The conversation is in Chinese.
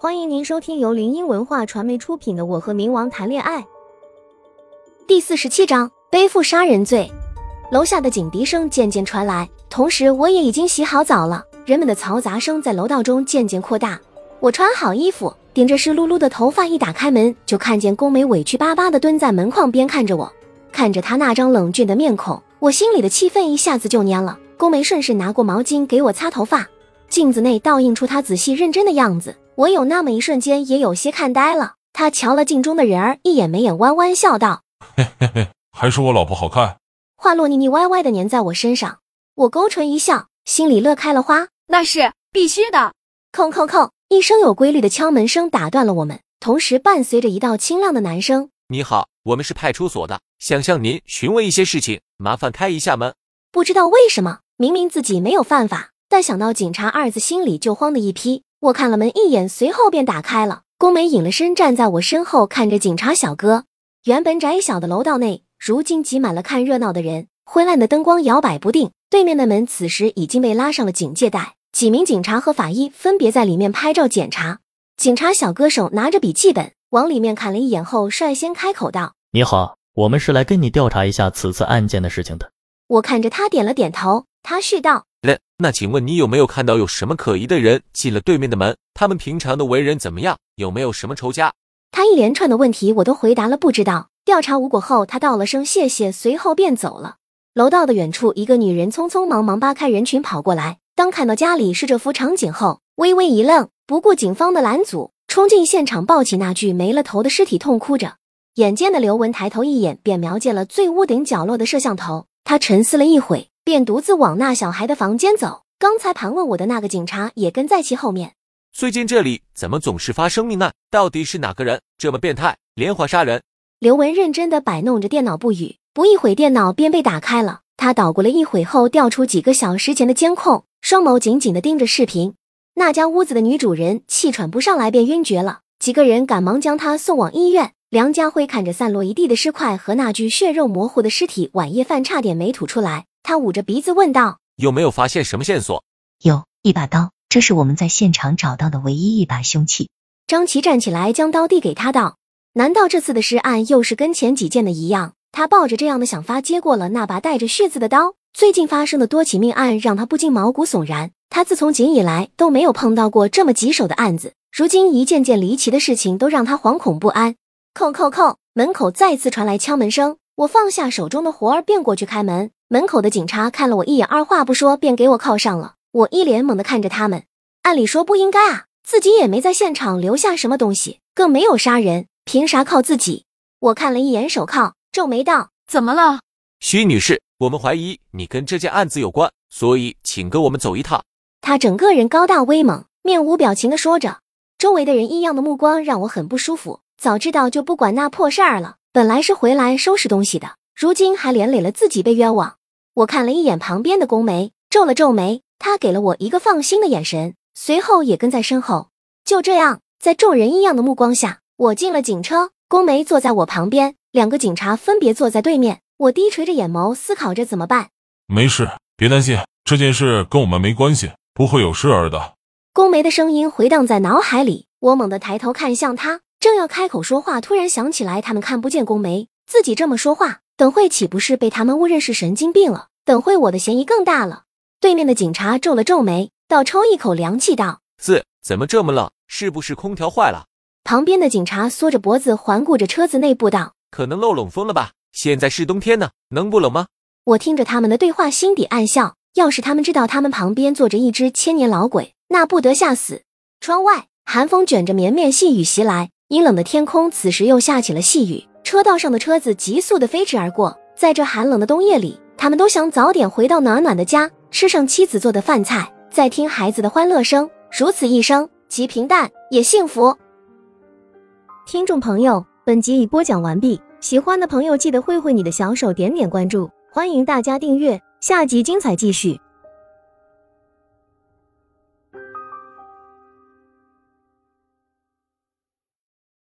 欢迎您收听由林音文化传媒出品的《我和冥王谈恋爱》第四十七章：背负杀人罪。楼下的警笛声渐渐传来，同时我也已经洗好澡了。人们的嘈杂声在楼道中渐渐扩大。我穿好衣服，顶着湿漉漉的头发，一打开门就看见宫梅委屈巴巴地蹲在门框边看着我。看着她那张冷峻的面孔，我心里的气氛一下子就蔫了。宫梅顺势拿过毛巾给我擦头发。镜子内倒映出她仔细认真的样子，我有那么一瞬间也有些看呆了。他瞧了镜中的人儿一眼，眉眼弯弯，笑道：“嘿嘿嘿，还是我老婆好看。”话落腻腻歪歪的粘在我身上，我勾唇一笑，心里乐开了花。那是必须的。叩叩叩，一声有规律的敲门声打断了我们，同时伴随着一道清亮的男声：“你好，我们是派出所的，想向您询问一些事情，麻烦开一下门。”不知道为什么，明明自己没有犯法。但想到警察二字，心里就慌的一批。我看了门一眼，随后便打开了。宫梅隐了身，站在我身后，看着警察小哥。原本窄小的楼道内，如今挤满了看热闹的人。昏暗的灯光摇摆不定，对面的门此时已经被拉上了警戒带。几名警察和法医分别在里面拍照检查。警察小哥手拿着笔记本，往里面看了一眼后，率先开口道：“你好，我们是来跟你调查一下此次案件的事情的。”我看着他，点了点头。他絮道。那那，请问你有没有看到有什么可疑的人进了对面的门？他们平常的为人怎么样？有没有什么仇家？他一连串的问题我都回答了不知道。调查无果后，他道了声谢谢，随后便走了。楼道的远处，一个女人匆匆忙忙扒开人群跑过来。当看到家里是这幅场景后，微微一愣，不顾警方的拦阻，冲进现场抱起那具没了头的尸体，痛哭着。眼尖的刘文抬头一眼，便瞄见了最屋顶角落的摄像头。他沉思了一会。便独自往那小孩的房间走。刚才盘问我的那个警察也跟在其后面。最近这里怎么总是发生命案？到底是哪个人这么变态，连环杀人？刘文认真的摆弄着电脑不语。不一会，电脑便被打开了。他捣鼓了一会后，调出几个小时前的监控，双眸紧紧的盯着视频。那家屋子的女主人气喘不上来，便晕厥了。几个人赶忙将她送往医院。梁家辉看着散落一地的尸块和那具血肉模糊的尸体，晚夜饭差点没吐出来。他捂着鼻子问道：“有没有发现什么线索？”“有一把刀，这是我们在现场找到的唯一一把凶器。”张琪站起来，将刀递给他，道：“难道这次的尸案又是跟前几件的一样？”他抱着这样的想法接过了那把带着血字的刀。最近发生的多起命案让他不禁毛骨悚然。他自从警以来都没有碰到过这么棘手的案子，如今一件件离奇的事情都让他惶恐不安。叩叩叩，门口再次传来敲门声。我放下手中的活儿，便过去开门。门口的警察看了我一眼，二话不说便给我铐上了。我一脸懵的看着他们，按理说不应该啊，自己也没在现场留下什么东西，更没有杀人，凭啥铐自己？我看了一眼手铐，皱眉道：“怎么了，徐女士？我们怀疑你跟这件案子有关，所以请跟我们走一趟。”他整个人高大威猛，面无表情的说着，周围的人异样的目光让我很不舒服。早知道就不管那破事儿了。本来是回来收拾东西的，如今还连累了自己被冤枉。我看了一眼旁边的宫梅，皱了皱眉，她给了我一个放心的眼神，随后也跟在身后。就这样，在众人异样的目光下，我进了警车。宫梅坐在我旁边，两个警察分别坐在对面。我低垂着眼眸，思考着怎么办。没事，别担心，这件事跟我们没关系，不会有事儿的。宫梅的声音回荡在脑海里，我猛地抬头看向她。正要开口说话，突然想起来他们看不见宫梅，自己这么说话，等会岂不是被他们误认是神经病了？等会我的嫌疑更大了。对面的警察皱了皱眉，倒抽一口凉气道：“四怎么这么冷？是不是空调坏了？”旁边的警察缩着脖子环顾着车子内部道：“可能漏冷风了吧？现在是冬天呢，能不冷吗？”我听着他们的对话，心底暗笑。要是他们知道他们旁边坐着一只千年老鬼，那不得吓死！窗外寒风卷着绵绵细雨袭来。阴冷的天空，此时又下起了细雨。车道上的车子急速的飞驰而过，在这寒冷的冬夜里，他们都想早点回到暖暖的家，吃上妻子做的饭菜，再听孩子的欢乐声。如此一生，既平淡也幸福。听众朋友，本集已播讲完毕，喜欢的朋友记得挥挥你的小手，点点关注，欢迎大家订阅，下集精彩继续。